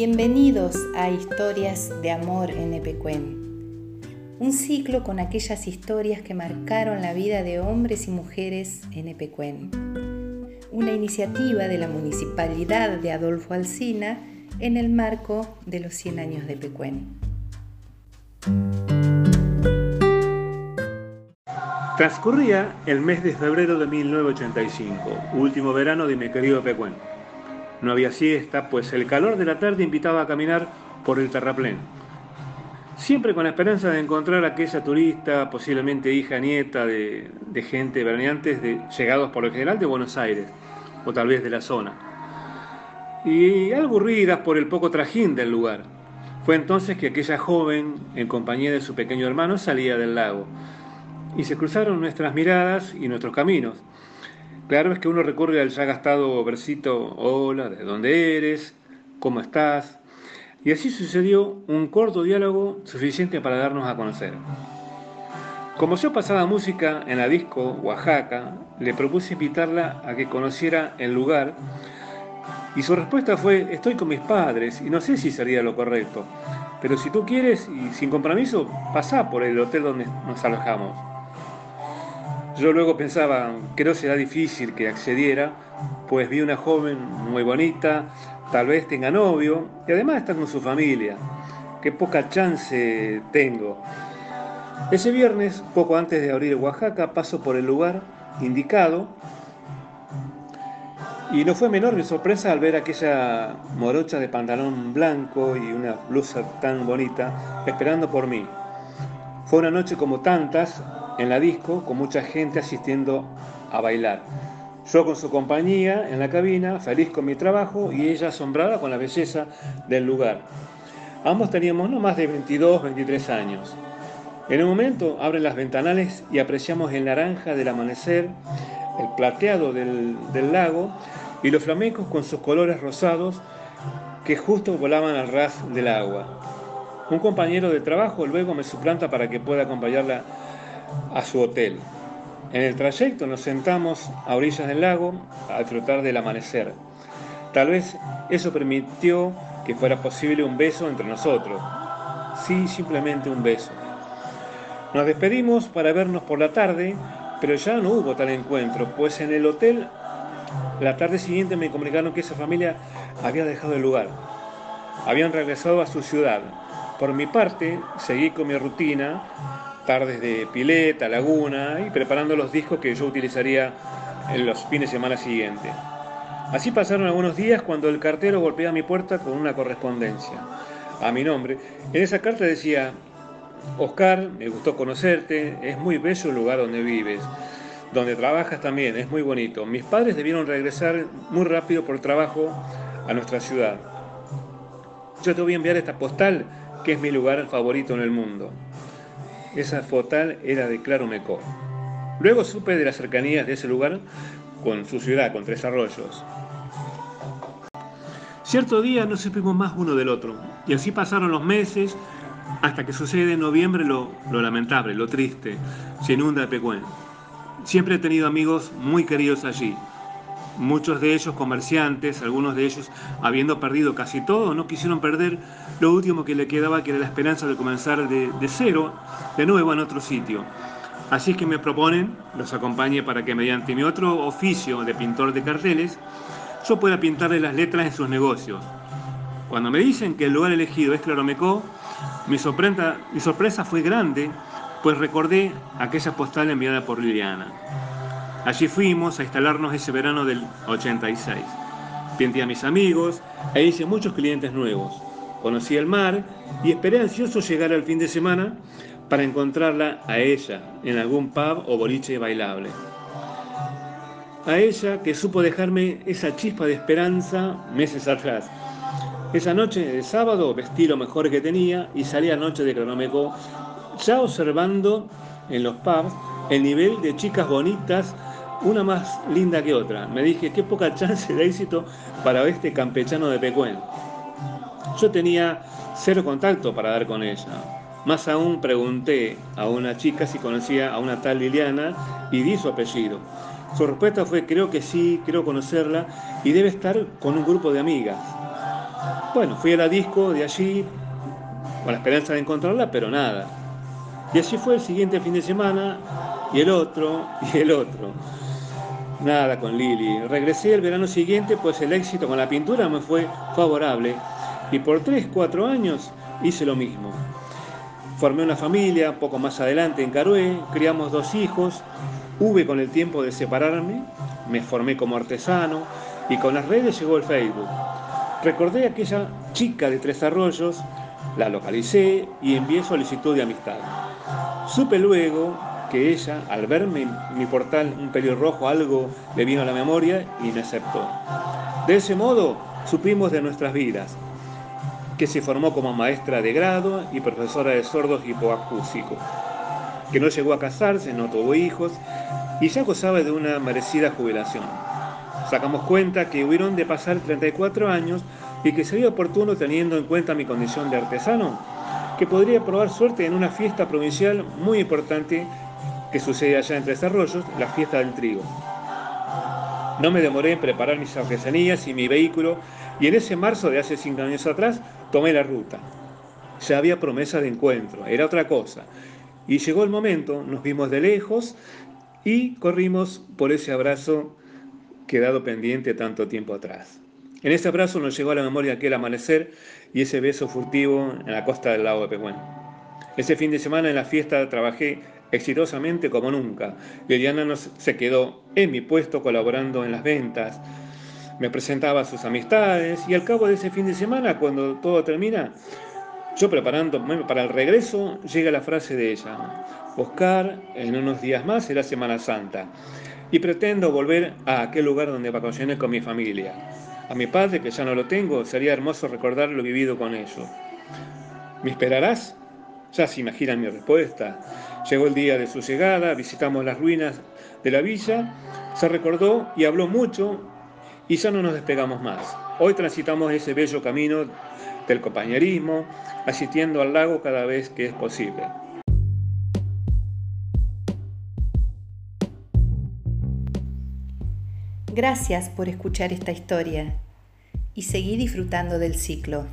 Bienvenidos a Historias de Amor en Epecuén, un ciclo con aquellas historias que marcaron la vida de hombres y mujeres en Epecuén, una iniciativa de la Municipalidad de Adolfo Alsina en el marco de los 100 años de Epecuén. Transcurría el mes de febrero de 1985, último verano de mi querido Epecuén. No había siesta, pues el calor de la tarde invitaba a caminar por el terraplén. Siempre con la esperanza de encontrar a aquella turista, posiblemente hija, nieta de, gente veraneantes de, llegados por lo general de Buenos Aires, o tal vez de la zona. Y aburridas por el poco trajín del lugar. Fue entonces que aquella joven, en compañía de su pequeño hermano, salía del lago. Y se cruzaron nuestras miradas y nuestros caminos. Claro es que uno recurre al ya gastado versito, hola, ¿de dónde eres? ¿Cómo estás? Y así sucedió un corto diálogo suficiente para darnos a conocer. Como yo pasaba música en la disco Oaxaca, le propuse invitarla a que conociera el lugar y su respuesta fue, estoy con mis padres y no sé si sería lo correcto, pero si tú quieres y sin compromiso, pasá por el hotel donde nos alojamos. Yo luego pensaba que no será difícil que accediera, pues vi una joven muy bonita, tal vez tenga novio y además está con su familia. Qué poca chance tengo. Ese viernes, poco antes de abrir Oaxaca, paso por el lugar indicado y no fue menor mi sorpresa al ver aquella morocha de pantalón blanco y una blusa tan bonita esperando por mí. Fue una noche como tantas en la disco con mucha gente asistiendo a bailar. Yo con su compañía en la cabina, feliz con mi trabajo y ella asombrada con la belleza del lugar. Ambos teníamos no más de 22, 23 años. En un momento abren las ventanales y apreciamos el naranja del amanecer, el plateado del, del lago y los flamencos con sus colores rosados que justo volaban al ras del agua. Un compañero de trabajo luego me suplanta para que pueda acompañarla a su hotel. En el trayecto nos sentamos a orillas del lago a disfrutar del amanecer. Tal vez eso permitió que fuera posible un beso entre nosotros. Sí, simplemente un beso. Nos despedimos para vernos por la tarde, pero ya no hubo tal encuentro, pues en el hotel la tarde siguiente me comunicaron que esa familia había dejado el lugar. Habían regresado a su ciudad. Por mi parte, seguí con mi rutina tardes de pileta, laguna y preparando los discos que yo utilizaría en los fines de semana siguientes. Así pasaron algunos días cuando el cartero golpea mi puerta con una correspondencia a mi nombre. En esa carta decía, Oscar, me gustó conocerte, es muy bello el lugar donde vives, donde trabajas también, es muy bonito. Mis padres debieron regresar muy rápido por trabajo a nuestra ciudad. Yo te voy a enviar esta postal, que es mi lugar favorito en el mundo. Esa fotal era de Claro Mecó. Luego supe de las cercanías de ese lugar con su ciudad, con Tres Arroyos. Cierto día no supimos más uno del otro, y así pasaron los meses hasta que sucede en noviembre lo, lamentable, lo triste, se inunda Pecuén. Siempre he tenido amigos muy queridos allí, Muchos de ellos comerciantes, algunos de ellos habiendo perdido casi todo, no quisieron perder lo último que le quedaba, que era la esperanza de comenzar de, cero, de nuevo en otro sitio. Así es que me proponen, los acompañe para que mediante mi otro oficio de pintor de carteles, yo pueda pintarle las letras en sus negocios. Cuando me dicen que el lugar elegido es Claromecó, mi sorpresa, mi sorpresa fue grande, pues recordé aquella postal enviada por Liliana. Allí fuimos a instalarnos ese verano del 86. Pinté a mis amigos e hice muchos clientes nuevos. Conocí el mar y esperé ansioso llegar al fin de semana para encontrarla a ella en algún pub o boliche bailable. A ella que supo dejarme esa chispa de esperanza meses atrás. Esa noche de sábado vestí lo mejor que tenía y salí a noche de Cronomeco ya observando en los pubs el nivel de chicas bonitas una más linda que otra. Me dije, qué poca chance de éxito para este campechano de Pecuén. Yo tenía cero contacto para dar con ella. Más aún pregunté a una chica si conocía a una tal Liliana y di su apellido. Su respuesta fue creo que sí, creo conocerla y debe estar con un grupo de amigas. Bueno, fui a la disco de allí con la esperanza de encontrarla, pero nada. Y así fue el siguiente fin de semana, y el otro, y el otro. Nada con Lili. Regresé el verano siguiente, pues el éxito con la pintura me fue favorable. Y por 3, 4 años hice lo mismo. Formé una familia, poco más adelante en Carué, criamos dos hijos, Hube con el tiempo de separarme, me formé como artesano y con las redes llegó el Facebook. Recordé a aquella chica de Tres Arroyos, la localicé y envié solicitud de amistad. Supe luego que ella, al verme en mi portal un pelirrojo, algo le vino a la memoria y me aceptó. De ese modo supimos de nuestras vidas, que se formó como maestra de grado y profesora de sordos hipoacúsicos, que no llegó a casarse, no tuvo hijos y ya gozaba de una merecida jubilación. Sacamos cuenta que hubieron de pasar 34 años y que sería oportuno, teniendo en cuenta mi condición de artesano, que podría probar suerte en una fiesta provincial muy importante que sucede allá en Tres Arroyos, la fiesta del trigo. No me demoré en preparar mis artesanías y mi vehículo y en ese marzo de hace cinco años atrás tomé la ruta. Ya había promesa de encuentro, era otra cosa. Y llegó el momento, nos vimos de lejos y corrimos por ese abrazo quedado pendiente tanto tiempo atrás. En ese abrazo nos llegó a la memoria aquel amanecer y ese beso furtivo en la costa del lago de Pehuen. Ese fin de semana en la fiesta trabajé exitosamente como nunca. Liliana nos, se quedó en mi puesto colaborando en las ventas. Me presentaba a sus amistades y al cabo de ese fin de semana, cuando todo termina, yo preparando para el regreso, llega la frase de ella. Oscar, en unos días más será Semana Santa y pretendo volver a aquel lugar donde vacacioné con mi familia. A mi padre, que ya no lo tengo, sería hermoso recordar lo vivido con ellos. ¿Me esperarás? Ya se imaginan mi respuesta. Llegó el día de su llegada, visitamos las ruinas de la villa, se recordó y habló mucho y ya no nos despegamos más. Hoy transitamos ese bello camino del compañerismo, asistiendo al lago cada vez que es posible. Gracias por escuchar esta historia y seguí disfrutando del ciclo.